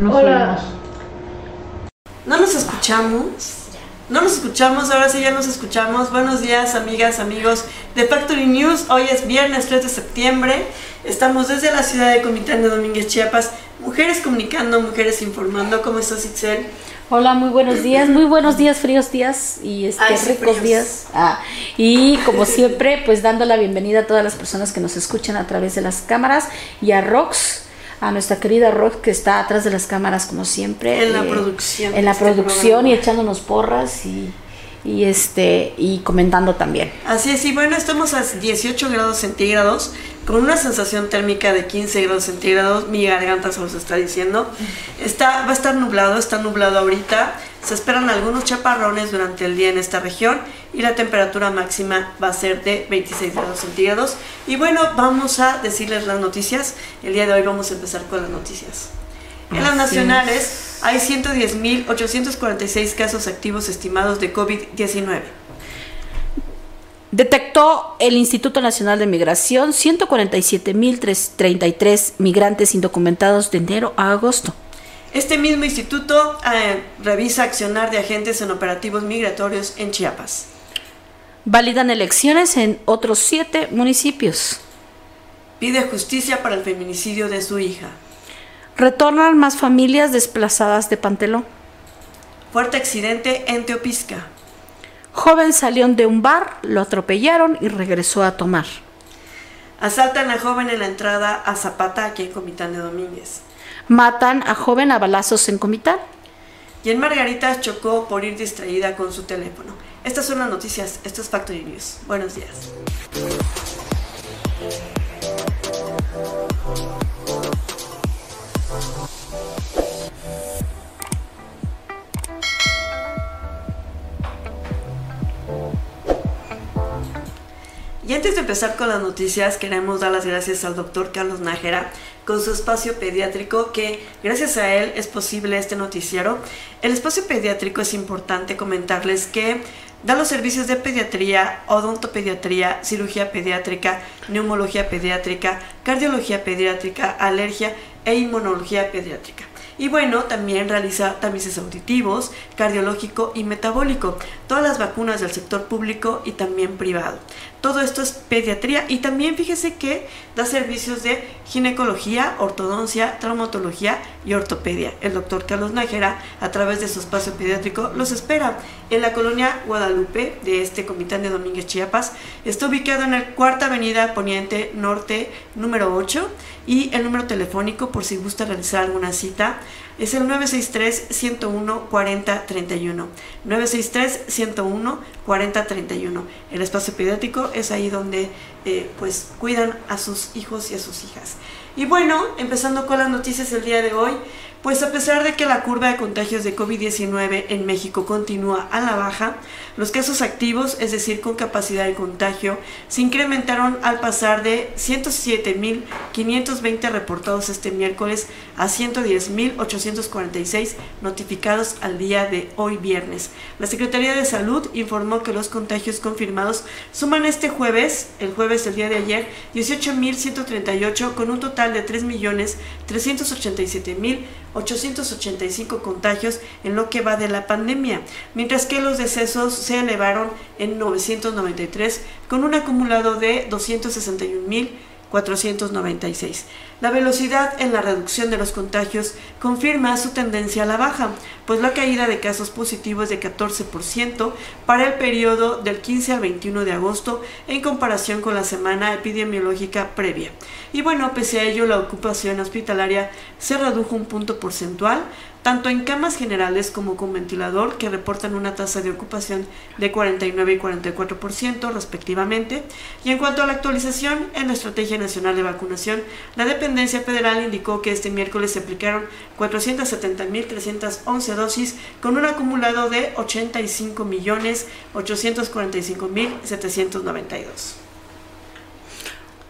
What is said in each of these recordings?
Nos Hola. ¿No nos escuchamos? No nos escuchamos, ahora sí ya nos escuchamos. Buenos días, amigas, amigos de Factory News. Hoy es viernes 3 de septiembre. Estamos desde la ciudad de Comitán de Domínguez, Chiapas. Mujeres comunicando, mujeres informando. ¿Cómo estás, Itzel? Hola, muy buenos días, muy buenos días, fríos días y este, Ay, ricos fríos. días. Ah, y como siempre, pues dando la bienvenida a todas las personas que nos escuchan a través de las cámaras y a Rox, a nuestra querida Rox que está atrás de las cámaras como siempre. eh, En la producción En la este producción programa. y echándonos porras y, y este y comentando también. Así es, y bueno, estamos a 18 grados centígrados con una sensación térmica de 15 grados centígrados. Mi garganta se los está diciendo. Está, va a estar nublado, está nublado ahorita. Se esperan algunos chaparrones durante el día en esta región y la temperatura máxima va a ser de 26 grados centígrados. Y bueno, vamos a decirles las noticias. El día de hoy vamos a empezar con las noticias. En las nacionales hay 110.846 casos activos estimados de COVID-19. Detectó el Instituto Nacional de Migración 147.033 migrantes indocumentados de enero a agosto. Este mismo instituto eh, revisa accionar de agentes en operativos migratorios en Chiapas. Validan elecciones en otros siete municipios. Pide justicia para el feminicidio de su hija. Retornan más familias desplazadas de Pantelón. Fuerte accidente en Teopisca. Joven salió de un bar, lo atropellaron y regresó a tomar. Asaltan a joven en la entrada a Zapata aquí en Comitán de Domínguez. Matan a joven a balazos en Comitán. Y en Margaritas chocó por ir distraída con su teléfono. Estas son las noticias. Esto es Factory News. Buenos días. Y antes de empezar con las noticias, queremos dar las gracias al doctor Carlos Nájera con su espacio pediátrico, que gracias a él es posible este noticiero. El espacio pediátrico es importante comentarles que da los servicios de pediatría, odontopediatría, cirugía pediátrica, neumología pediátrica, cardiología pediátrica, alergia e inmunología pediátrica. Y bueno, también realiza tamices auditivos, cardiológico y metabólico, todas las vacunas del sector público y también privado. Todo esto es pediatría y también fíjese que da servicios de ginecología, ortodoncia, traumatología y ortopedia. El doctor Carlos Nájera, a través de su espacio pediátrico, los espera en la colonia Guadalupe de este Comitán de Domínguez Chiapas. Está ubicado en la Cuarta Avenida Poniente Norte número 8 y el número telefónico por si gusta realizar alguna cita es el 963-101-4031. 963-101-4031. El espacio pediátrico es ahí donde eh, pues cuidan a sus hijos y a sus hijas. Y bueno, empezando con las noticias del día de hoy, pues a pesar de que la curva de contagios de COVID-19 en México continúa a la baja, los casos activos, es decir, con capacidad de contagio, se incrementaron al pasar de 107.520 reportados este miércoles a 110.846 notificados al día de hoy viernes. La Secretaría de Salud informó que los contagios confirmados suman este jueves, el jueves del día de ayer, 18.138 con un total de 3.387.885 contagios en lo que va de la pandemia, mientras que los decesos se elevaron en 993 con un acumulado de 261.000 496. La velocidad en la reducción de los contagios confirma su tendencia a la baja, pues la caída de casos positivos de 14% para el periodo del 15 al 21 de agosto en comparación con la semana epidemiológica previa. Y bueno, pese a ello, la ocupación hospitalaria se redujo un punto porcentual, tanto en camas generales como con ventilador, que reportan una tasa de ocupación de 49 y 44% respectivamente. Y en cuanto a la actualización en la Estrategia Nacional de Vacunación, la dependencia federal indicó que este miércoles se aplicaron 470.311 dosis con un acumulado de 85.845.792.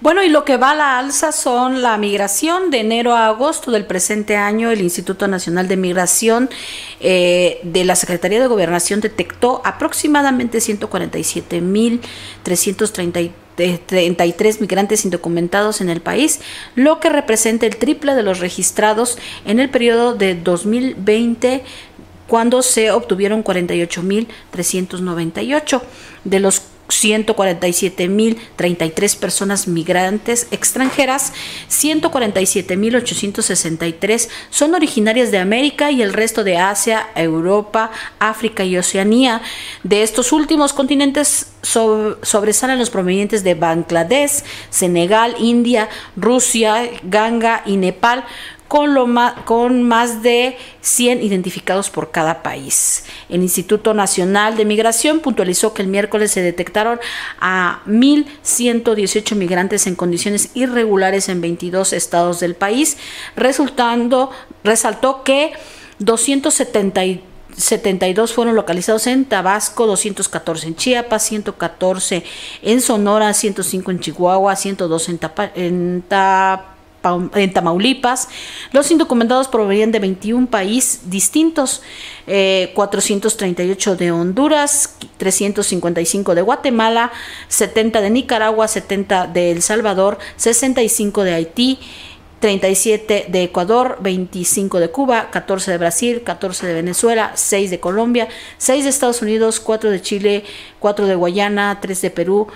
Bueno, y lo que va a la alza son la migración de enero a agosto del presente año. El Instituto Nacional de Migración eh, de la Secretaría de Gobernación detectó aproximadamente 147.333 33 migrantes indocumentados en el país, lo que representa el triple de los registrados en el periodo de 2020 cuando se obtuvieron 48.398 de los 147.033 personas migrantes extranjeras, 147.863 son originarias de América y el resto de Asia, Europa, África y Oceanía. De estos últimos continentes sobresalen los provenientes de Bangladesh, Senegal, India, Rusia, Ganga y Nepal, con, lo con más de 100 identificados por cada país. El Instituto Nacional de Migración puntualizó que el miércoles se detectaron a 1.118 migrantes en condiciones irregulares en 22 estados del país, resultando, resaltó que 272 fueron localizados en Tabasco, 214 en Chiapas, 114 en Sonora, 105 en Chihuahua, 102 en, Tapa, en en Tamaulipas. Los indocumentados provenían de 21 países distintos, 438 eh, de Honduras, 355 de Guatemala, 70 de Nicaragua, 70 de El Salvador, 65 de Haití. 37 de Ecuador, 25 de Cuba, 14 de Brasil, 14 de Venezuela, 6 de Colombia, 6 de Estados Unidos, 4 de Chile, 4 de Guayana, 3 de Perú,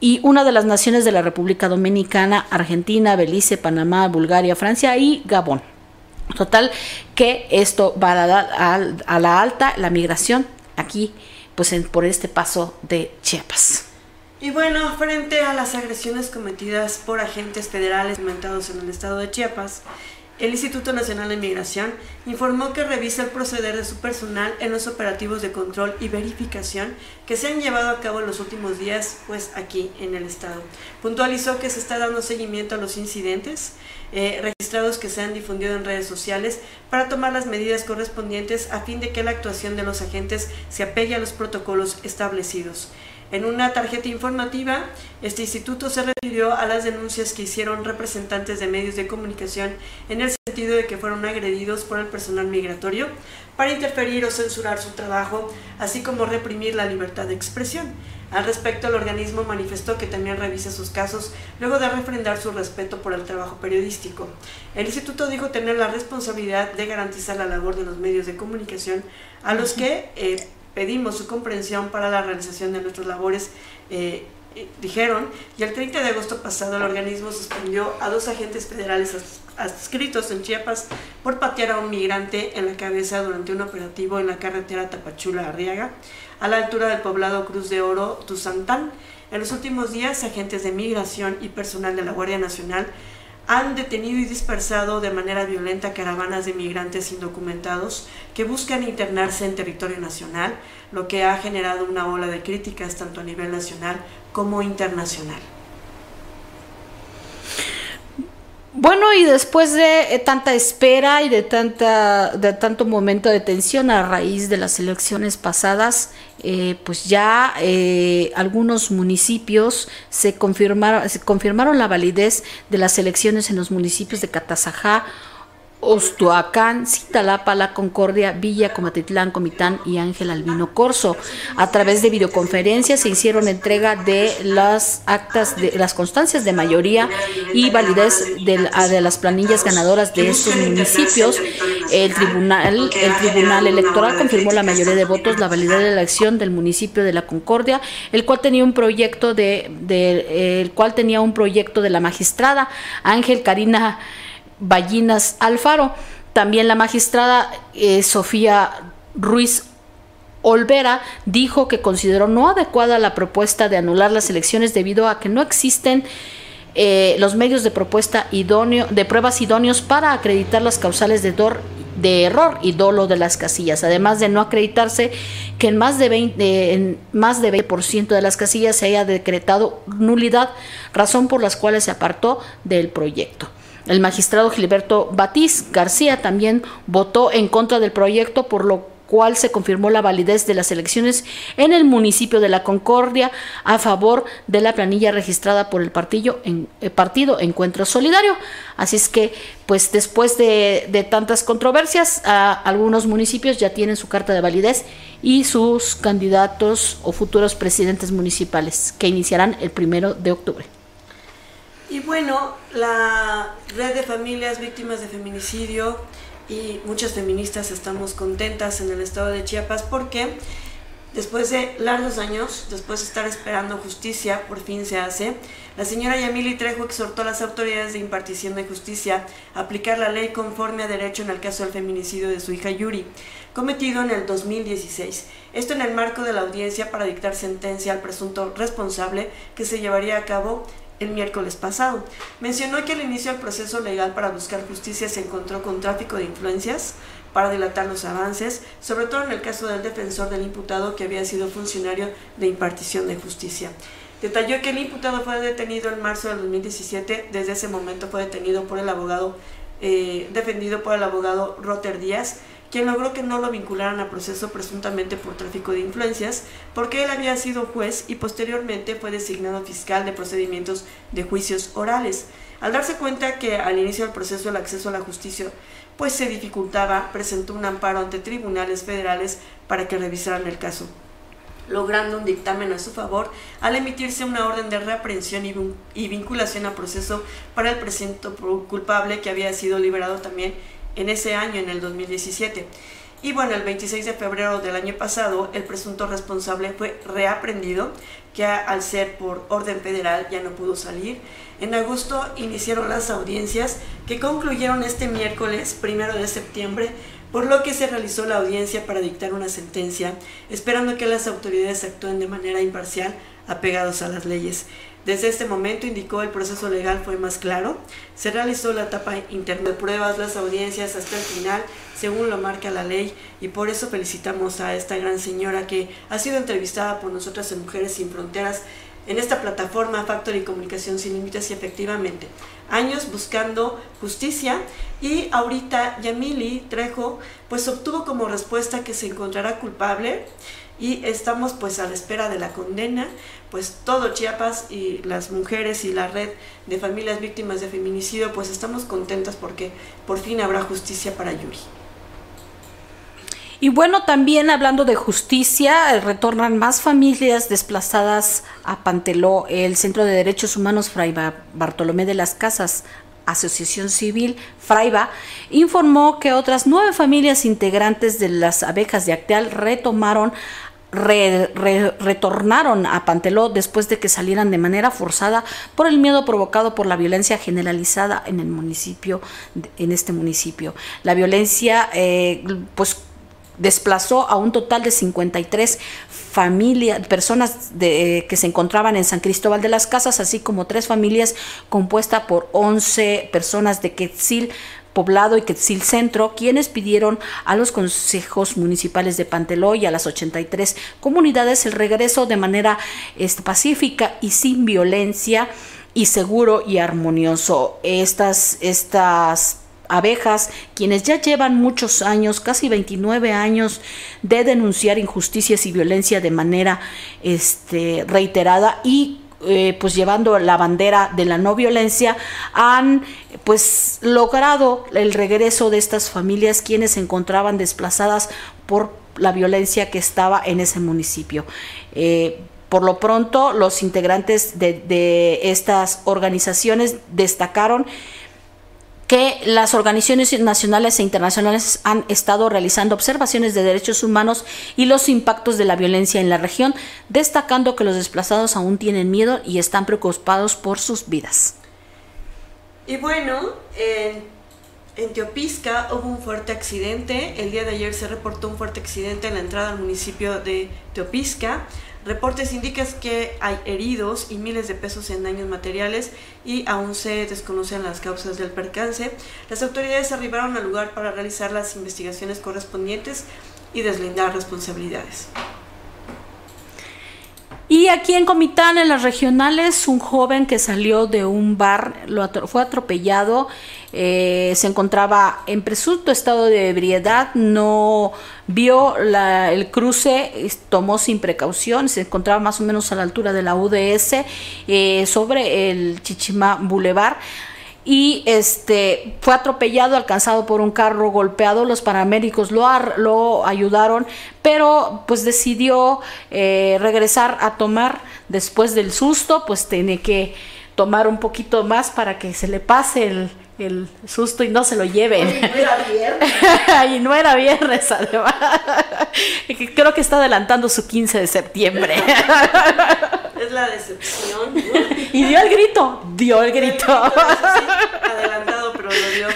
y una de las naciones de la República Dominicana, Argentina, Belice, Panamá, Bulgaria, Francia y Gabón. Total que esto va a la, a, la alta la migración aquí pues por este paso de Chiapas. Y bueno, frente a las agresiones cometidas por agentes federales inventados en el estado de Chiapas, el Instituto Nacional de Migración informó que revisa el proceder de su personal en los operativos de control y verificación que se han llevado a cabo en los últimos días, pues aquí en el estado. Puntualizó que se está dando seguimiento a los incidentes eh, registrados que se han difundido en redes sociales para tomar las medidas correspondientes a fin de que la actuación de los agentes se apegue a los protocolos establecidos. En una tarjeta informativa, este instituto se refirió a las denuncias que hicieron representantes de medios de comunicación en el sentido de que fueron agredidos por el personal migratorio para interferir o censurar su trabajo, así como reprimir la libertad de expresión. Al respecto, el organismo manifestó que también revisa sus casos luego de refrendar su respeto por el trabajo periodístico. El instituto dijo tener la responsabilidad de garantizar la labor de los medios de comunicación a los que eh, pedimos su comprensión para la realización de nuestras labores, eh, eh, dijeron, y el 30 de agosto pasado el organismo suspendió a dos agentes federales adscritos en Chiapas por patear a un migrante en la cabeza durante un operativo en la carretera Tapachula-Arriaga, a la altura del poblado Cruz de Oro, Tuzantán. En los últimos días, agentes de migración y personal de la Guardia Nacional han detenido y dispersado de manera violenta caravanas de migrantes indocumentados que buscan internarse en territorio nacional, lo que ha generado una ola de críticas tanto a nivel nacional como internacional. Bueno, y después de eh, tanta espera y de, tanta, de tanto momento de tensión a raíz de las elecciones pasadas, eh, pues ya eh, algunos municipios se confirmaron, se confirmaron la validez de las elecciones en los municipios de Catazajá, Ostuacán, Citalapa, La Concordia, Villa, Comatitlán, Comitán y Ángel Albino Corso. A través de videoconferencias se hicieron entrega de las actas, de las constancias de mayoría y validez de, de las planillas ganadoras de estos municipios. El tribunal, el tribunal electoral confirmó la mayoría de votos, la validez de la elección del municipio de La Concordia, el cual tenía un proyecto de, de el cual tenía un proyecto de la magistrada Ángel Karina Ballinas Alfaro. También la magistrada eh, Sofía Ruiz Olvera dijo que consideró no adecuada la propuesta de anular las elecciones debido a que no existen eh, los medios de propuesta idóneo, de pruebas idóneos para acreditar las causales de, error y dolo de las casillas, además de no acreditarse que en más de 20%, en más de 20 de las casillas se haya decretado nulidad, razón por las cuales se apartó del proyecto. El magistrado Gilberto Batiz García también votó en contra del proyecto, por lo cual se confirmó la validez de las elecciones en el municipio de La Concordia a favor de la planilla registrada por el partido, en, eh, partido Encuentro Solidario. Así es que, pues después de, tantas controversias, algunos municipios ya tienen su carta de validez y sus candidatos o futuros presidentes municipales que iniciarán el primero de octubre. Y bueno, la red de familias víctimas de feminicidio y muchas feministas estamos contentas en el estado de Chiapas porque después de largos años, después de estar esperando justicia, por fin se hace. La señora Yamili Trejo exhortó a las autoridades de impartición de justicia a aplicar la ley conforme a derecho en el caso del feminicidio de su hija Yuri, cometido en el 2016. Esto en el marco de la audiencia para dictar sentencia al presunto responsable que se llevaría a cabo el miércoles pasado. Mencionó que al inicio del proceso legal para buscar justicia se encontró con tráfico de influencias para dilatar los avances, sobre todo en el caso del defensor del imputado que había sido funcionario de impartición de justicia. Detalló que el imputado fue detenido en marzo del 2017, desde ese momento fue detenido por el abogado, eh, defendido por el abogado Rotter Díaz, quien logró que no lo vincularan a proceso presuntamente por tráfico de influencias, porque él había sido juez y posteriormente fue designado fiscal de procedimientos de juicios orales. Al darse cuenta que al inicio del proceso el acceso a la justicia pues se dificultaba, presentó un amparo ante tribunales federales para que revisaran el caso logrando un dictamen a su favor al emitirse una orden de reaprehensión y vinculación a proceso para el presunto culpable que había sido liberado también en ese año, en el 2017. Y bueno, el 26 de febrero del año pasado, el presunto responsable fue reaprendido, que al ser por orden federal ya no pudo salir. En agosto iniciaron las audiencias que concluyeron este miércoles, primero de septiembre, por lo que se realizó la audiencia para dictar una sentencia, esperando que las autoridades actúen de manera imparcial, apegados a las leyes. Desde este momento, indicó, el proceso legal fue más claro. Se realizó la etapa interna de pruebas, las audiencias hasta el final, según lo marca la ley, y por eso felicitamos a esta gran señora que ha sido entrevistada por nosotras en Mujeres Sin Fronteras en esta plataforma Factory Comunicación Sin Límites. Y efectivamente años buscando justicia. Y ahorita Yamili Trejo pues obtuvo como respuesta que se encontrará culpable y estamos pues a la espera de la condena, pues todo Chiapas y las mujeres y la red de familias víctimas de feminicidio pues estamos contentas porque por fin habrá justicia para Yuri. Y bueno, también hablando de justicia, retornan más familias desplazadas a Panteló. El Centro de Derechos Humanos Fray Bartolomé de las Casas, Asociación Civil Fraiba, informó que otras nueve familias integrantes de las abejas de Acteal retomaron retornaron a Panteló después de que salieran de manera forzada por el miedo provocado por la violencia generalizada en el municipio, en este municipio. La violencia, eh, pues desplazó a un total de 53 familias, personas de, que se encontraban en San Cristóbal de las Casas, así como tres familias compuestas por 11 personas de Quetzil Poblado y Quetzil Centro, quienes pidieron a los consejos municipales de Panteló y a las 83 comunidades el regreso de manera este, pacífica y sin violencia y seguro y armonioso. Estas, estas abejas, quienes ya llevan muchos años, casi 29 años, de denunciar injusticias y violencia de manera este, reiterada y eh, pues llevando la bandera de la no violencia, han pues logrado el regreso de estas familias quienes se encontraban desplazadas por la violencia que estaba en ese municipio. Eh, por lo pronto, los integrantes de, de estas organizaciones destacaron que las organizaciones nacionales e internacionales han estado realizando observaciones de derechos humanos y los impactos de la violencia en la región, destacando que los desplazados aún tienen miedo y están preocupados por sus vidas. Y bueno, en Teopisca hubo un fuerte accidente. El día de ayer se reportó un fuerte accidente en la entrada al municipio de Teopisca. Reportes indican que hay heridos y miles de pesos en daños materiales y aún se desconocen las causas del percance. Las autoridades arribaron al lugar para realizar las investigaciones correspondientes y deslindar responsabilidades. Y aquí en Comitán, en las regionales, un joven que salió de un bar lo fue atropellado, eh, se encontraba en presunto estado de ebriedad, no vio el cruce, tomó sin precaución, se encontraba más o menos a la altura de la UDS eh, sobre el Chichimá Boulevard y este fue atropellado, alcanzado por un carro golpeado. Los paramédicos lo, lo ayudaron, pero pues decidió eh, regresar a tomar después del susto, pues tiene que tomar un poquito más para que se le pase el, el susto y no se lo lleven. Y no era viernes. y no era viernes, además. Creo que está adelantando su 15 de septiembre. es la decepción. Y dio el grito, dio el grito. adelantado, pero lo dio.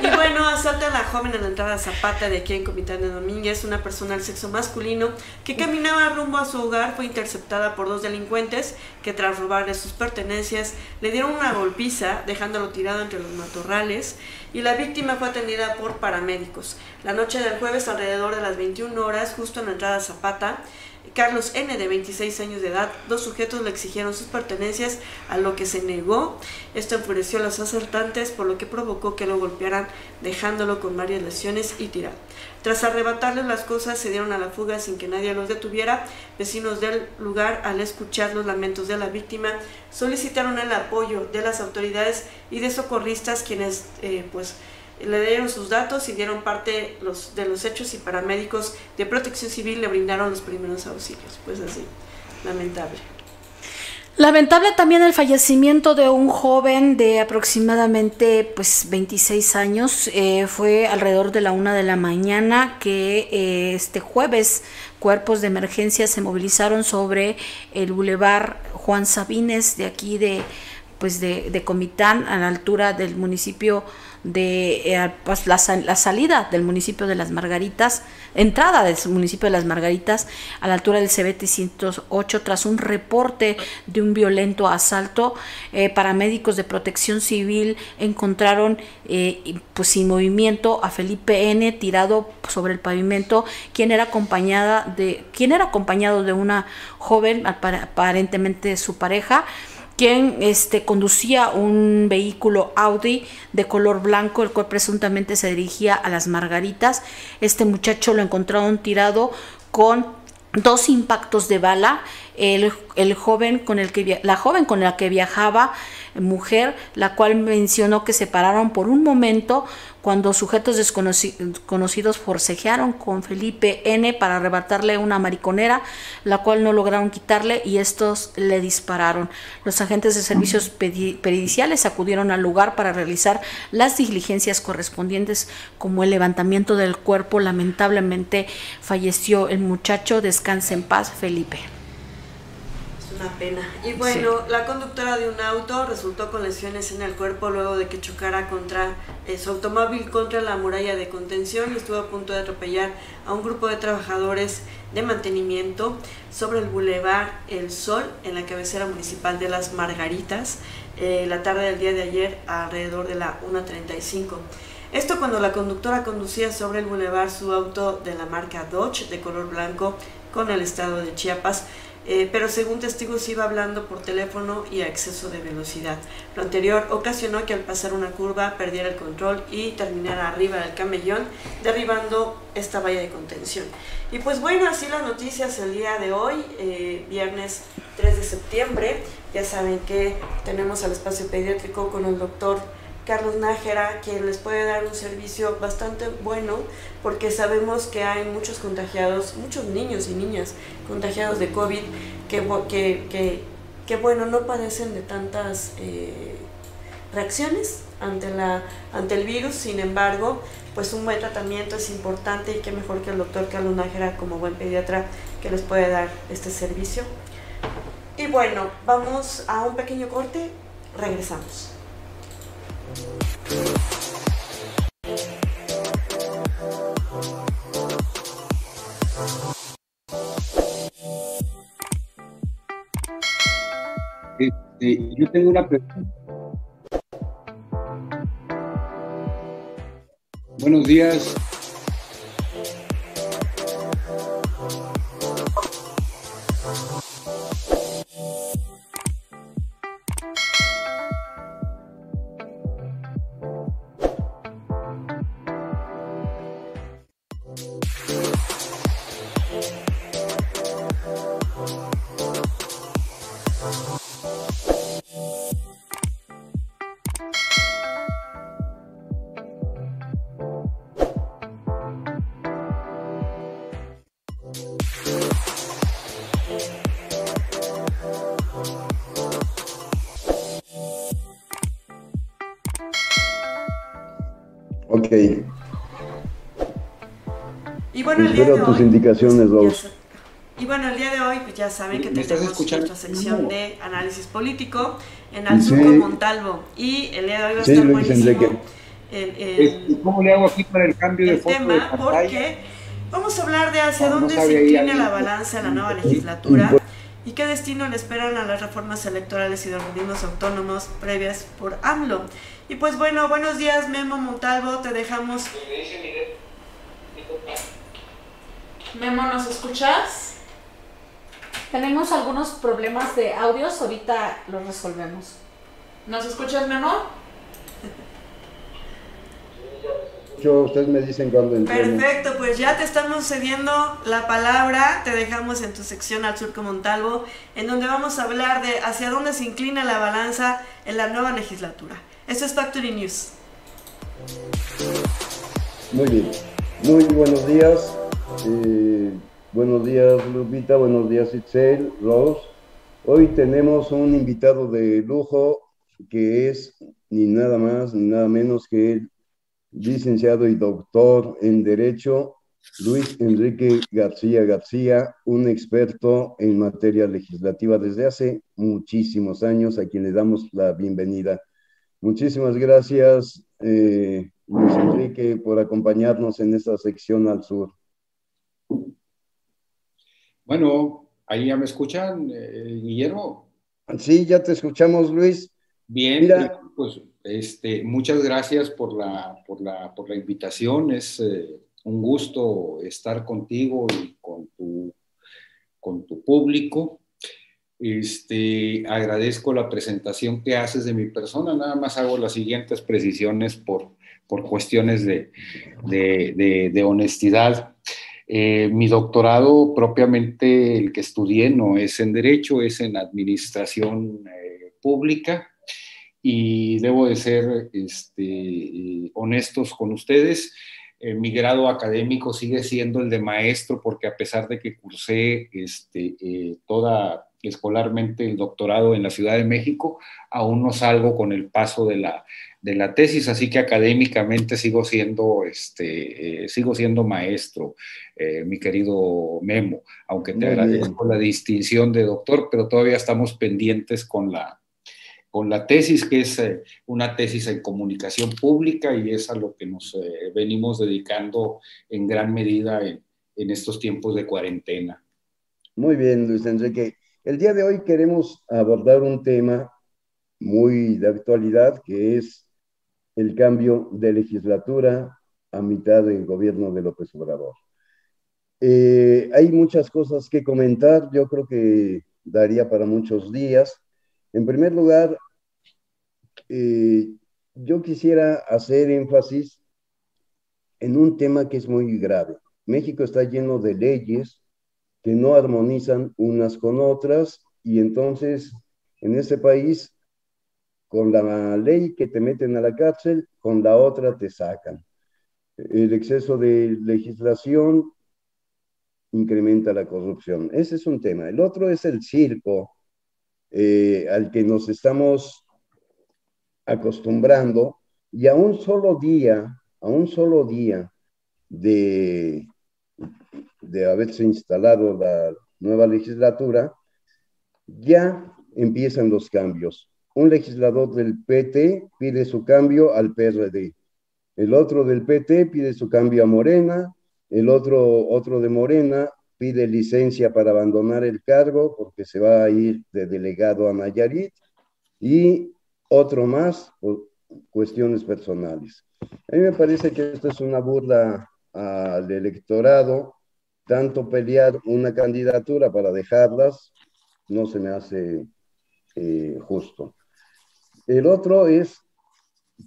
Y bueno, asalta a la joven en la entrada Zapata de aquí en Comitán de Domínguez, una persona del sexo masculino que caminaba rumbo a su hogar, fue interceptada por dos delincuentes que tras robarle sus pertenencias le dieron una golpiza, dejándolo tirado entre los matorrales y la víctima fue atendida por paramédicos. La noche del jueves, alrededor de las 21 horas, justo en la entrada Zapata, Carlos N., de 26 años de edad, dos sujetos le exigieron sus pertenencias, a lo que se negó. Esto enfureció a los asaltantes, por lo que provocó que lo golpearan, dejándolo con varias lesiones y tirado. Tras arrebatarles las cosas, se dieron a la fuga sin que nadie los detuviera. Vecinos del lugar, al escuchar los lamentos de la víctima, solicitaron el apoyo de las autoridades y de socorristas, quienes, eh, pues, le dieron sus datos y dieron parte los, de los hechos y paramédicos de protección civil le brindaron los primeros auxilios. Pues así, lamentable. Lamentable también el fallecimiento de un joven de aproximadamente pues 26 años. Eh, fue alrededor de la una de la mañana que eh, este jueves cuerpos de emergencia se movilizaron sobre el bulevar Juan Sabines de aquí de pues de, de Comitán a la altura del municipio de eh, pues, la, salida del municipio de Las Margaritas, entrada del municipio de Las Margaritas a la altura del CBT 108 tras un reporte de un violento asalto. Eh, paramédicos de protección civil encontraron eh, pues sin movimiento a Felipe N tirado sobre el pavimento, quien era acompañada de quien era acompañado de una joven aparentemente su pareja quien este, conducía un vehículo Audi de color blanco, el cual presuntamente se dirigía a las Margaritas. Este muchacho lo encontraron tirado con dos impactos de bala. El, el joven con el que la joven con la que viajaba mujer, la cual mencionó que se pararon por un momento cuando sujetos desconocidos forcejearon con Felipe N para arrebatarle una mariconera, la cual no lograron quitarle y estos le dispararon. Los agentes de servicios periciales acudieron al lugar para realizar las diligencias correspondientes como el levantamiento del cuerpo. Lamentablemente falleció el muchacho. Descanse en paz, Felipe una pena. Y bueno, la conductora de un auto resultó con lesiones en el cuerpo luego de que chocara contra eh, su automóvil contra la muralla de contención y estuvo a punto de atropellar a un grupo de trabajadores de mantenimiento sobre el bulevar El Sol en la cabecera municipal de Las Margaritas eh, la tarde del día de ayer alrededor de la 1.35. Esto cuando la conductora conducía sobre el bulevar su auto de la marca Dodge de color blanco con el estado de Chiapas eh, pero según testigos iba hablando por teléfono y a exceso de velocidad. Lo anterior ocasionó que al pasar una curva perdiera el control y terminara arriba del camellón, derribando esta valla de contención. Y pues bueno, así las noticias el día de hoy, eh, viernes 3 de septiembre. Ya saben que tenemos al espacio pediátrico con el doctor Carlos Nájera, quien les puede dar un servicio bastante bueno, porque sabemos que hay muchos contagiados, muchos niños y niñas contagiados de COVID, que, que, bueno, no padecen de tantas eh, reacciones ante, la, ante el virus, sin embargo, pues un buen tratamiento es importante y qué mejor que el doctor Carlos Nájera como buen pediatra que les puede dar este servicio. Y bueno, vamos a un pequeño corte, regresamos. Este, yo tengo una pregunta. Buenos días. El tus indicaciones, Rose. Y bueno, el día de hoy, pues ya saben que tenemos nuestra sección de análisis político en Alzuco Montalvo. Y el día de hoy va a estar buenísimo. ¿Cómo le hago aquí para el cambio de foto tema? porque vamos a hablar de hacia dónde se inclina la balanza en la nueva legislatura y qué destino le esperan a las reformas electorales y de organismos autónomos previas por AMLO. Y pues bueno, buenos días Memo Montalvo, te dejamos. Memo, ¿nos escuchas? Tenemos algunos problemas de audios, ahorita los resolvemos. ¿Nos escuchas, Memo? ustedes me dicen cuando Perfecto, pues ya te estamos cediendo la palabra, te dejamos en tu sección al surco Montalvo, en donde vamos a hablar de hacia dónde se inclina la balanza en la nueva legislatura. Esto es Factory News. Muy bien, muy buenos días. Eh, buenos días Lupita, buenos días Itzel, Rose. Hoy tenemos un invitado de lujo que es ni nada más ni nada menos que el licenciado y doctor en Derecho, Luis Enrique García García, un experto en materia legislativa desde hace muchísimos años, a quien le damos la bienvenida. Muchísimas gracias, eh, Luis Enrique, por acompañarnos en esta sección al sur. Bueno, ahí ya me escuchan, eh, Guillermo. Sí, ya te escuchamos, Luis. Bien, pues este, muchas gracias por la, por la, por la invitación. Es eh, un gusto estar contigo y con tu, con tu público. Este, agradezco la presentación que haces de mi persona. Nada más hago las siguientes precisiones por, por cuestiones de, de, de, honestidad. Eh, mi doctorado propiamente, el que estudié, no es en Derecho, es en Administración eh, Pública y debo de ser este, honestos con ustedes. Eh, mi grado académico sigue siendo el de maestro porque a pesar de que cursé este, eh, toda escolarmente el doctorado en la Ciudad de México, aún no salgo con el paso de la, de la tesis, así que académicamente sigo siendo, este, eh, sigo siendo maestro, mi querido Memo, aunque te agradezco la distinción de doctor, pero todavía estamos pendientes con la, con la tesis, que es eh, una tesis en comunicación pública y es a lo que nos eh, venimos dedicando en gran medida en, estos tiempos de cuarentena. Muy bien, Luis Enrique. El día de hoy queremos abordar un tema muy de actualidad, que es el cambio de legislatura a mitad del gobierno de López Obrador. Eh, hay muchas cosas que comentar, yo creo que daría para muchos días. En primer lugar, eh, yo quisiera hacer énfasis en un tema que es muy grave. México está lleno de leyes que no armonizan unas con otras y entonces en ese país, con la ley que te meten a la cárcel, con la otra te sacan. El exceso de legislación incrementa la corrupción. Ese es un tema. El otro es el circo eh, al que nos estamos acostumbrando y a un solo día, a un solo día de, de haberse instalado la nueva legislatura, ya empiezan los cambios. Un legislador del PT pide su cambio al PRD, el otro del PT pide su cambio a Morena, el otro, otro de Morena pide licencia para abandonar el cargo porque se va a ir de delegado a Nayarit y otro más por cuestiones personales. A mí me parece que esto es una burla al electorado, tanto pelear una candidatura para dejarlas, no se me hace eh, justo. El otro es,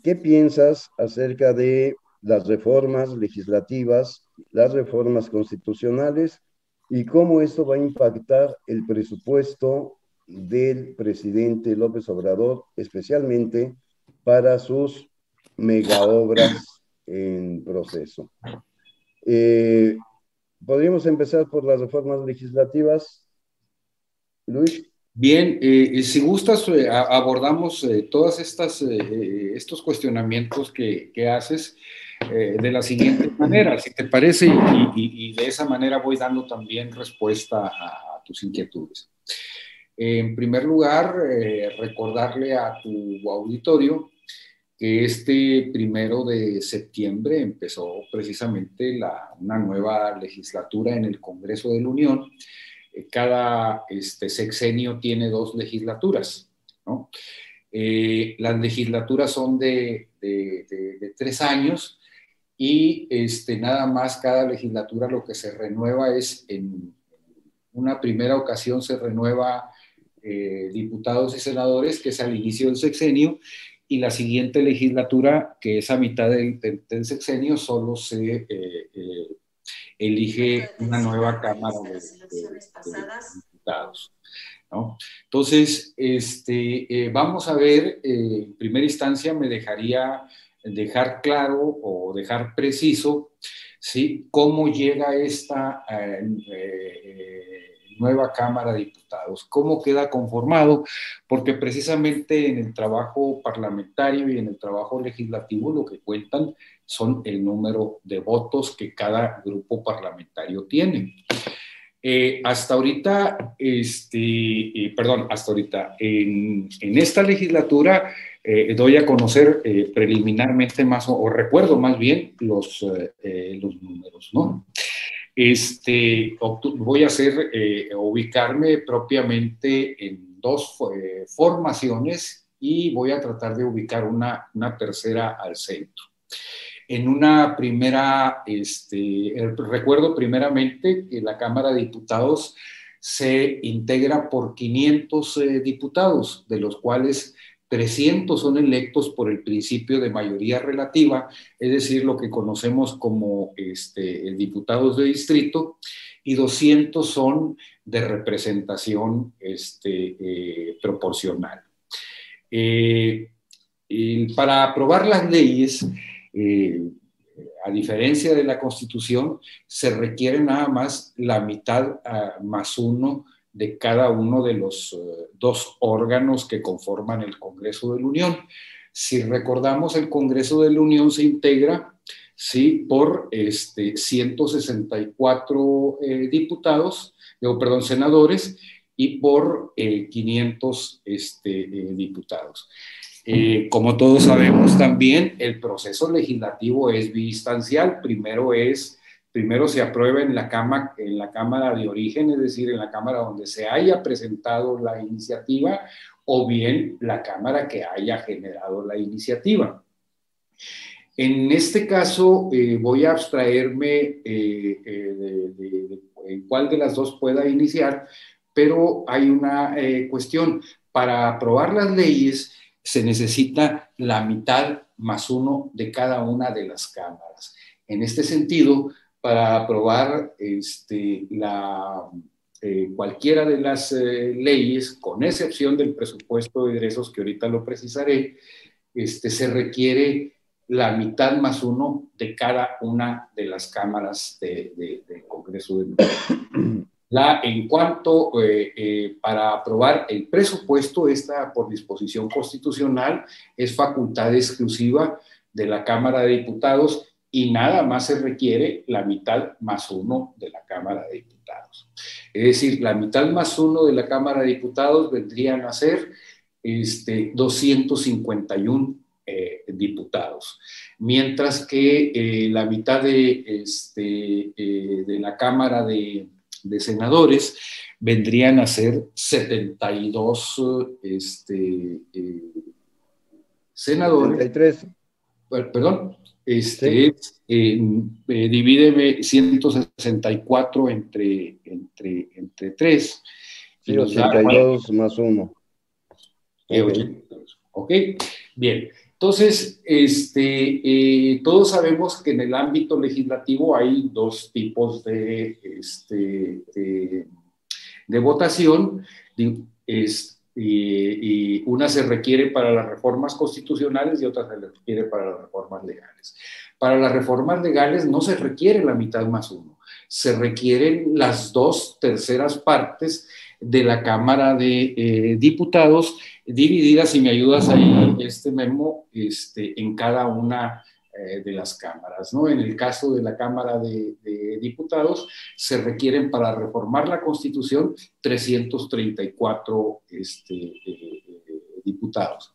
¿qué piensas acerca de las reformas legislativas, las reformas constitucionales y cómo esto va a impactar el presupuesto del presidente López Obrador, especialmente para sus megaobras en proceso. Eh, Podríamos empezar por las reformas legislativas. Luis. Bien, eh, si gustas, eh, abordamos todos estos cuestionamientos que, que haces. eh, de la siguiente manera, si te parece, y, de esa manera voy dando también respuesta a, tus inquietudes. En primer lugar, eh, recordarle a tu auditorio este primero de septiembre empezó precisamente la, una nueva legislatura en el Congreso de la Unión. Eh, cada este, sexenio tiene dos legislaturas, ¿no? Eh, las legislaturas son de, de, tres años y este, nada más cada legislatura lo que se renueva es en una primera ocasión se renueva eh, diputados y senadores, que es al inicio del sexenio, y la siguiente legislatura, que es a mitad del, sexenio, solo se eh, elige una nueva Cámara de, Diputados. Entonces, este, eh, vamos a ver, eh, en primera instancia me dejaría dejar claro o dejar preciso ¿sí? cómo llega esta eh, nueva Cámara de Diputados, cómo queda conformado, porque precisamente en el trabajo parlamentario y en el trabajo legislativo lo que cuentan son el número de votos que cada grupo parlamentario tiene. Eh, hasta ahorita, este, eh, perdón, hasta ahorita, en, esta legislatura eh, doy a conocer preliminarmente más, o, recuerdo más bien los, los números, ¿no? Este, voy a hacer, ubicarme propiamente en dos formaciones y voy a tratar de ubicar una, tercera al centro. En una primera, este, recuerdo primeramente que la Cámara de Diputados se integra por 500 eh, diputados, de los cuales 300 son electos por el principio de mayoría relativa, es decir, lo que conocemos como este, diputados de distrito, y 200 son de representación este, eh, proporcional. Eh, para aprobar las leyes, eh, a diferencia de la Constitución, se requiere nada más la mitad ah, más uno de cada uno de los eh, dos órganos que conforman el Congreso de la Unión. Si recordamos, el Congreso de la Unión se integra ¿sí? por este, 164 eh, diputados, perdón, senadores, y por 500 este, diputados. Eh, como todos sabemos también, el proceso legislativo es bistancial. Primero es, primero se aprueba en la, cama, en la Cámara de origen, es decir, en la Cámara donde se haya presentado la iniciativa, o bien la Cámara que haya generado la iniciativa. En este caso, eh, voy a abstraerme eh, de, en cuál de las dos pueda iniciar, pero hay una cuestión. Para aprobar las leyes, se necesita la mitad más uno de cada una de las cámaras. En este sentido, para aprobar este, eh, cualquiera de las eh, leyes, con excepción del presupuesto de ingresos, que ahorita lo precisaré, este, se requiere la mitad más uno de cada una de las cámaras del Congreso de la, en cuanto eh, eh, para aprobar el presupuesto, esta por disposición constitucional es facultad exclusiva de la Cámara de Diputados y nada más se requiere la mitad más uno de la Cámara de Diputados. Es decir, la mitad más uno de la Cámara de Diputados vendrían a ser este, 251 eh, diputados, mientras que la mitad de, este, de la Cámara de de senadores, vendrían a ser 72 este, eh, senadores. 73. perdón, este, eh, divídeme 164 entre, entre, entre 3. Sí, 82 más 1. ok, bien. Entonces, este, eh, todos sabemos que en el ámbito legislativo hay dos tipos de, este, de, votación. Y una se requiere para las reformas constitucionales y otra se requiere para las reformas legales. Para las reformas legales no se requiere la mitad más uno, se requieren las dos terceras partes de la Cámara de eh, Diputados, divididas, si me ayudas ahí, este memo, este, en cada una eh, de las cámaras. ¿no? En el caso de la Cámara de, Diputados, se requieren para reformar la Constitución 334 este, eh, diputados.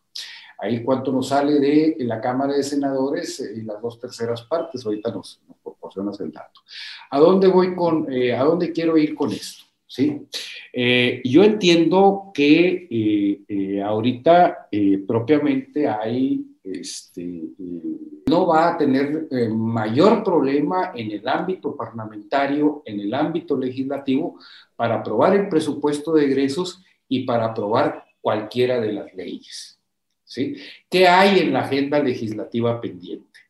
Ahí cuánto nos sale de la Cámara de Senadores y las dos terceras partes, ahorita nos, proporcionas el dato. ¿A dónde voy con, a dónde quiero ir con esto? ¿Sí? yo entiendo que ahorita propiamente hay este, no va a tener eh, mayor problema en el ámbito parlamentario, en el ámbito legislativo, para aprobar el presupuesto de egresos y para aprobar cualquiera de las leyes. ¿sí? ¿Qué hay en la agenda legislativa pendiente?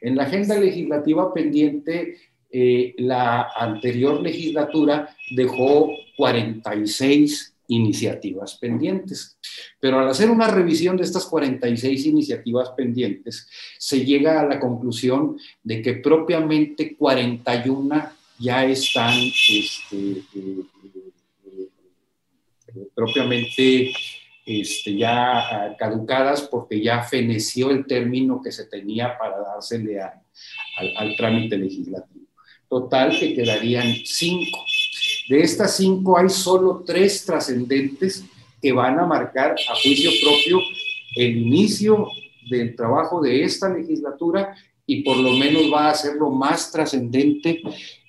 En la agenda legislativa pendiente, eh, la anterior legislatura dejó 46 iniciativas pendientes. Pero al hacer una revisión de estas 46 iniciativas pendientes, se llega a la conclusión de que propiamente 41 ya están este, eh, eh, propiamente este, ya caducadas porque ya feneció el término que se tenía para dársele al, al trámite legislativo. Total que quedarían cinco. De estas cinco hay solo tres trascendentes que van a marcar a juicio propio el inicio del trabajo de esta legislatura y por lo menos va a ser lo más trascendente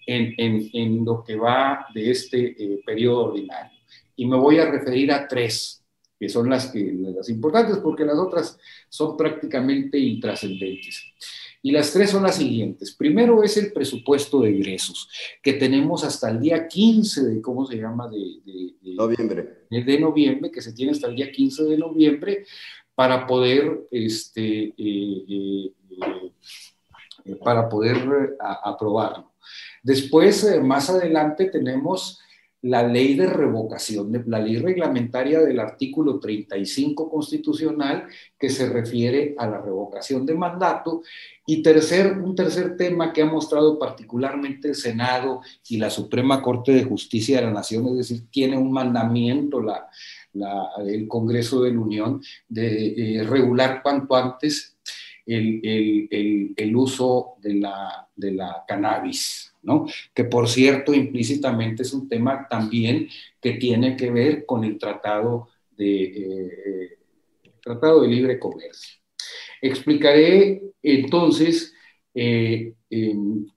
en, en, lo que va de este eh, periodo ordinario. Y me voy a referir a tres, que son las, que, las importantes porque las otras son prácticamente intrascendentes. Y las tres son las siguientes. Primero es el presupuesto de ingresos, que tenemos hasta el día 15 de, ¿cómo se llama? De, noviembre. De noviembre, que se tiene hasta el día 15 de noviembre para poder, este, eh, eh, eh, para poder aprobarlo. Después, más adelante, tenemos la ley de revocación, la ley reglamentaria del artículo 35 constitucional que se refiere a la revocación de mandato. Y tercer, un tercer tema que ha mostrado particularmente el Senado y la Suprema Corte de Justicia de la Nación, es decir, tiene un mandamiento la, el Congreso de la Unión de eh, regular cuanto antes el, el, el, uso de la, de la cannabis que por cierto implícitamente es un tema también que tiene que ver con el Tratado de, eh, tratado de Libre Comercio. Explicaré entonces eh,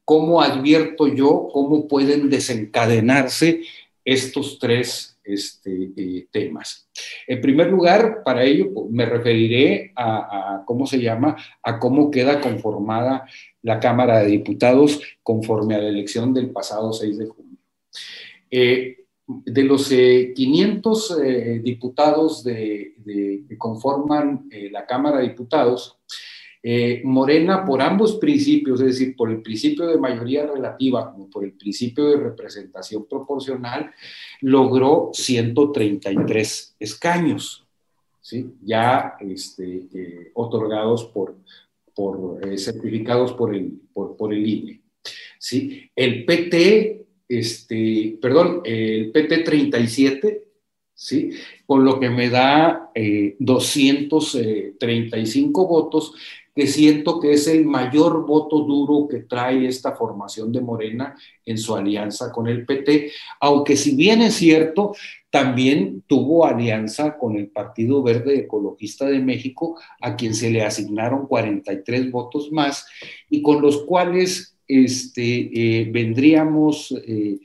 cómo advierto yo, cómo pueden desencadenarse estos tres este, eh, temas. En primer lugar, para ello me referiré a, ¿cómo se llama?, a cómo queda conformada la Cámara de Diputados conforme a la elección del pasado 6 de junio. Eh, de los 500 eh, diputados que conforman la Cámara de Diputados, eh, Morena, por ambos principios, es decir, por el principio de mayoría relativa como por el principio de representación proporcional, logró 133 escaños, ¿sí? ya este, eh, otorgados por, por eh, certificados por el, por, el INE. ¿sí? El PT, este, perdón, el PT 37, ¿sí? con lo que me da 235 votos, que siento que es el mayor voto duro que trae esta formación de Morena en su alianza con el PT, aunque si bien es cierto, también tuvo alianza con el Partido Verde Ecologista de México, a quien se le asignaron 43 votos más y con los cuales este, eh, vendríamos eh,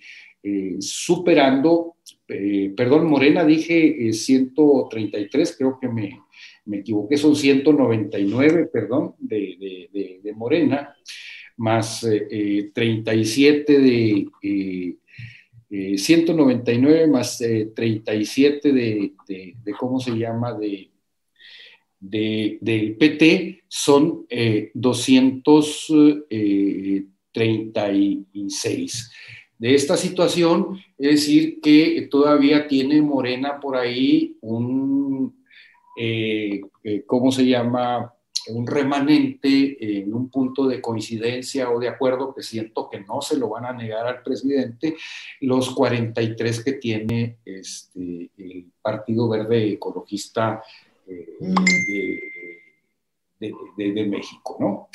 eh, superando, perdón, Morena dije 133, creo que me, me equivoqué, son 199, perdón, de, de, Morena, más 37 eh, eh, de... 199 eh, más 37 de, de, ¿cómo se llama? De, del PT son 236. De esta situación, es decir, que todavía tiene Morena por ahí un eh, eh, ¿cómo se llama? un remanente en un punto de coincidencia o de acuerdo que siento que no se lo van a negar al presidente, los 43 que tiene este, el Partido Verde Ecologista eh, de, de, México. ¿no?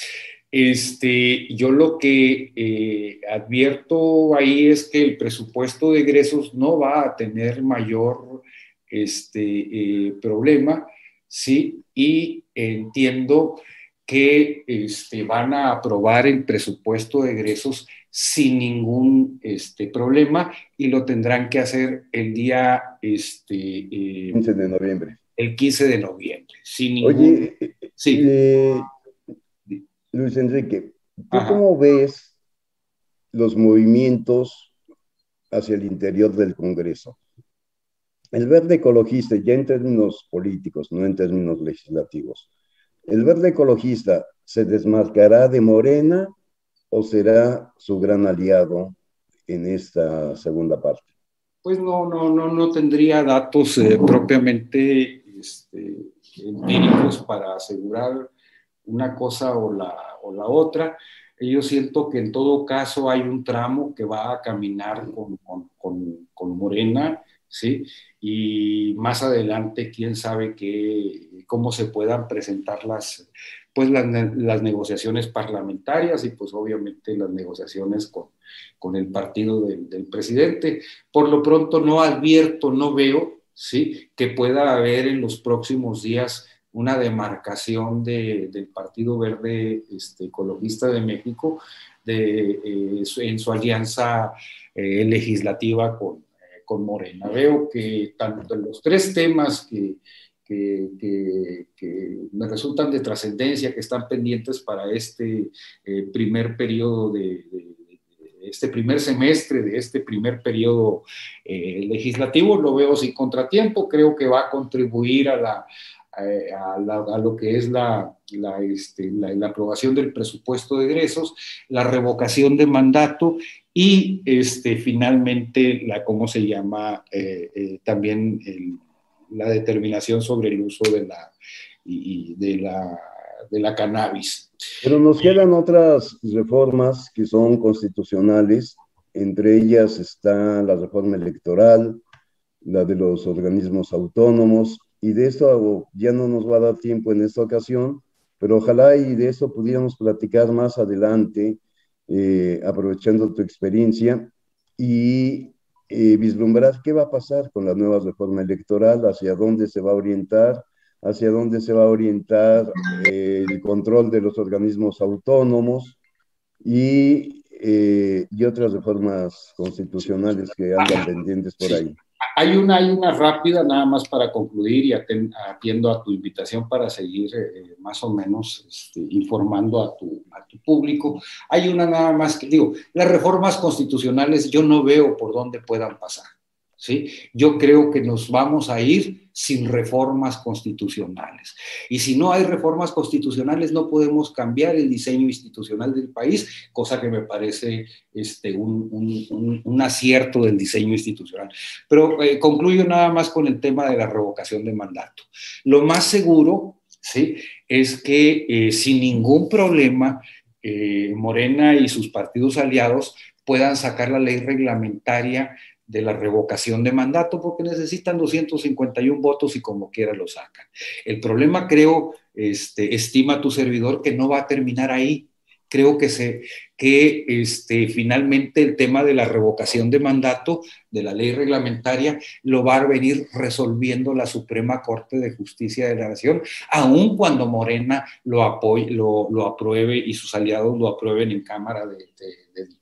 este, yo lo que eh, advierto ahí es que el presupuesto de egresos no va a tener mayor este, eh, problema, ¿sí? Y entiendo que este, van a aprobar el presupuesto de egresos sin ningún este, problema y lo tendrán que hacer el día este, 15 de noviembre. El 15 de noviembre. Sin Oye, sí. Luis Enrique, ¿tú cómo ves los movimientos hacia el interior del Congreso? El verde ecologista, ya en términos políticos, no en términos legislativos, ¿el verde ecologista se desmarcará de Morena o será su gran aliado en esta segunda parte? Pues no, no, no, no tendría datos eh, propiamente este, empíricos para asegurar una cosa o la, o la otra. Yo siento que en todo caso hay un tramo que va a caminar con, con, con, Morena, ¿sí? Y más adelante, quién sabe qué, cómo se puedan presentar las, pues las, negociaciones parlamentarias y pues obviamente las negociaciones con, con el partido del, presidente. Por lo pronto no advierto, no veo, ¿sí? Que pueda haber en los próximos días una demarcación del Partido Verde este, Ecologista de México de, eh, en su alianza eh, legislativa con, con, Morena. Veo que tanto los tres temas que, que, me resultan de trascendencia, que están pendientes para este primer periodo de, este primer semestre de este primer periodo legislativo, lo veo sin contratiempo, creo que va a contribuir a la, eh, a, lo que es este, la, la, aprobación del presupuesto de egresos, la revocación de mandato y este, finalmente la, ¿cómo se llama? Eh, eh, también la determinación sobre el uso de la, y, de la, de la cannabis. Pero nos quedan otras reformas que son constitucionales, entre ellas está la reforma electoral, la de los organismos autónomos, y de esto ya no nos va a dar tiempo en esta ocasión, pero ojalá y de esto pudiéramos platicar más adelante, eh, aprovechando tu experiencia y eh, vislumbrar qué va a pasar con la nueva reforma electoral, hacia dónde se va a orientar, hacia dónde se va a orientar eh, el control de los organismos autónomos y, y otras reformas constitucionales que andan pendientes por ahí. Hay una, hay una rápida, nada más para concluir y atiendo a tu invitación para seguir eh, más o menos este, informando a tu, a tu público. Hay una nada más que digo, las reformas constitucionales yo no veo por dónde puedan pasar. Yo creo que nos vamos a ir sin reformas constitucionales. Y si no hay reformas constitucionales, no podemos cambiar el diseño institucional del país, cosa que me parece este, un, acierto del diseño institucional. Pero eh, concluyo nada más con el tema de la revocación de mandato. Lo más seguro ¿sí? es que eh, sin ningún problema, eh, Morena y sus partidos aliados puedan sacar la ley reglamentaria de la revocación de mandato porque necesitan 251 votos y como quiera lo sacan. El problema creo, este, estima tu servidor, que no va a terminar ahí. Creo que, se, que este, finalmente el tema de la revocación de mandato de la ley reglamentaria lo va a venir resolviendo la Suprema Corte de Justicia de la Nación, aun cuando Morena lo, apoye, lo, lo apruebe y sus aliados lo aprueben en Cámara de, de, de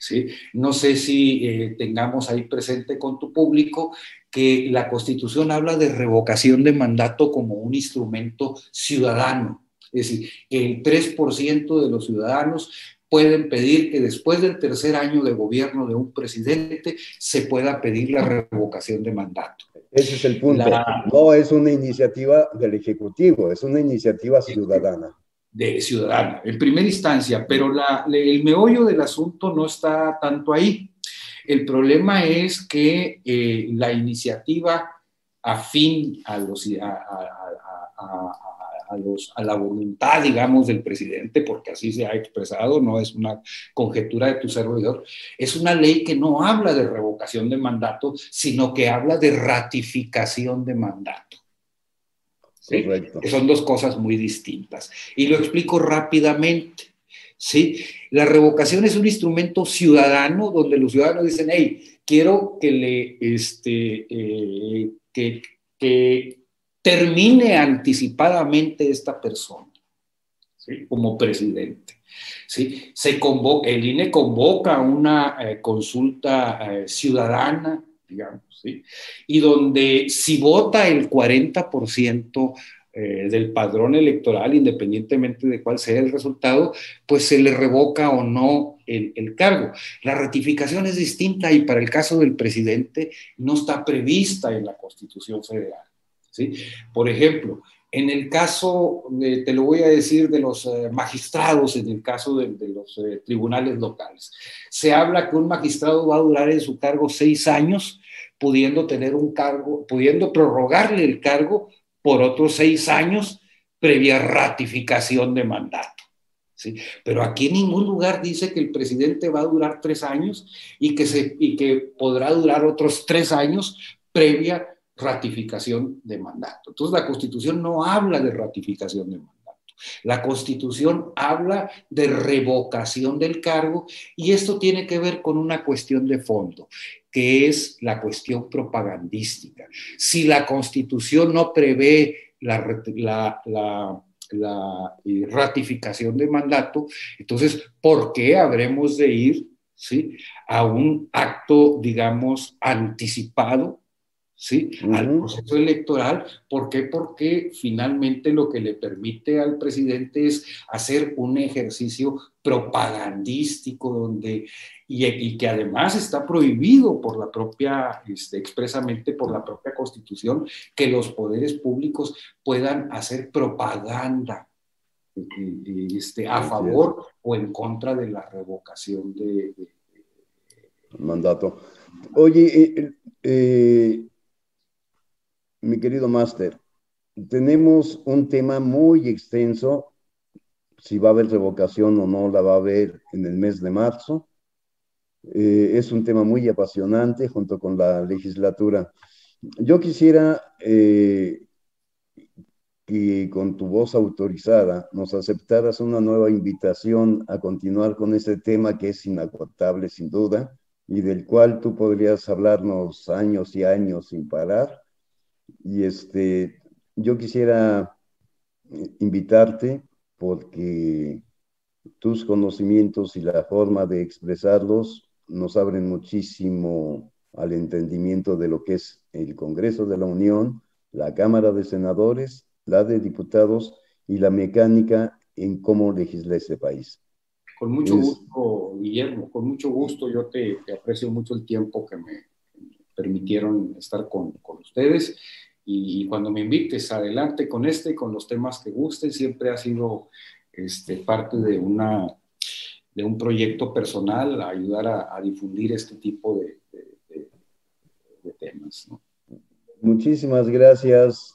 ¿sí? No sé si eh, tengamos ahí presente con tu público que la Constitución habla de revocación de mandato como un instrumento ciudadano, es decir, que el 3% de los ciudadanos pueden pedir que después del tercer año de gobierno de un presidente se pueda pedir la revocación de mandato. Ese es el punto. No es una iniciativa del Ejecutivo, es una iniciativa ciudadana de ciudadana, en primera instancia, pero la, el meollo del asunto no está tanto ahí. El problema es que eh, la iniciativa afín a, los, a, los, a la voluntad, digamos, del presidente, porque así se ha expresado, no es una conjetura de tu servidor, es una ley que no habla de revocación de mandato, sino que habla de ratificación de mandato. Correcto. son dos cosas muy distintas. Y lo explico rápidamente. ¿sí? La revocación es un instrumento ciudadano donde los ciudadanos dicen, hey, quiero que le, este, eh, que, que termine anticipadamente esta persona como presidente. ¿sí? Se convoca, el INE convoca una eh, consulta eh, ciudadana, digamos, ¿sí? y donde si vota el 40% eh, del padrón electoral, independientemente de cuál sea el resultado, pues se le revoca o no el, el, cargo. La ratificación es distinta y para el caso del presidente no está prevista en la Constitución Federal. ¿sí? Por ejemplo, en el caso, te lo voy a decir, de los eh, magistrados, en el caso de, los eh, tribunales locales, se habla que un magistrado va a durar en su cargo seis años, pudiendo tener un cargo, pudiendo prorrogarle el cargo por otros seis años previa ratificación de mandato. ¿sí? Pero aquí en ningún lugar dice que el presidente va a durar tres años y que, se, y que podrá durar otros tres años previa ratificación de mandato. Entonces la Constitución no habla de ratificación de mandato. La Constitución habla de revocación del cargo y esto tiene que ver con una cuestión de fondo, que es la cuestión propagandística. Si la Constitución no prevé la, eh, ratificación de mandato, entonces, ¿por qué habremos de ir ¿sí? a un acto, digamos, anticipado ¿sí? al proceso electoral. ¿Por qué? Porque finalmente lo que le permite al presidente es hacer un ejercicio propagandístico donde, y, que además está prohibido por la propia, este, expresamente por la propia constitución, que los poderes públicos puedan hacer propaganda este, a favor o en contra de la revocación de, mandato. Oye, eh, eh mi querido máster, tenemos un tema muy extenso, si va a haber revocación o no la va a haber en el mes de marzo. Eh, es un tema muy apasionante junto con la legislatura. Yo quisiera eh, que con tu voz autorizada nos aceptaras una nueva invitación a continuar con este tema que es inagotable sin duda y del cual tú podrías hablarnos años y años sin parar y este, yo quisiera invitarte porque tus conocimientos y la forma de expresarlos nos abren muchísimo al entendimiento de lo que es el Congreso de la Unión, la Cámara de Senadores, la de Diputados y la mecánica en cómo legisla este país. Con mucho gusto, Guillermo, con mucho gusto. Yo te, aprecio mucho el tiempo que me permitieron estar con, con ustedes y, cuando me invites, adelante con este, con los temas que gusten, siempre ha sido este, parte de, una, de un proyecto personal, ayudar a, difundir este tipo de, temas. Muchísimas gracias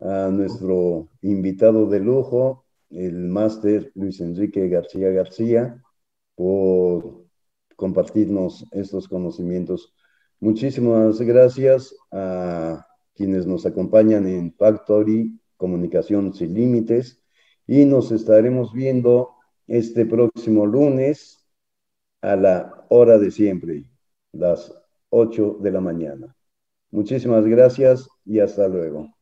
a nuestro invitado de lujo, el máster Luis Enrique García García, por compartirnos estos conocimientos. Muchísimas gracias a quienes nos acompañan en Factory Comunicación Sin Límites y nos estaremos viendo este próximo lunes a la hora de siempre, las 8 de la mañana. Muchísimas gracias y hasta luego.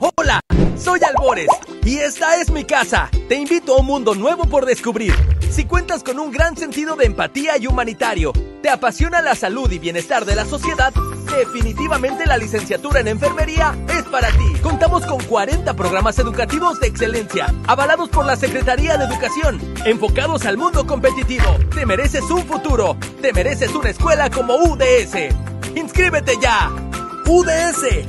Hola, soy Albores y esta es mi casa. Te invito a un mundo nuevo por descubrir. Si cuentas con un gran sentido de empatía y humanitario, te apasiona la salud y bienestar de la sociedad, definitivamente la licenciatura en enfermería es para ti. Contamos con 40 programas educativos de excelencia, avalados por la Secretaría de Educación, enfocados al mundo competitivo. Te mereces un futuro, te mereces una escuela como UDS. ¡Inscríbete ya! UDS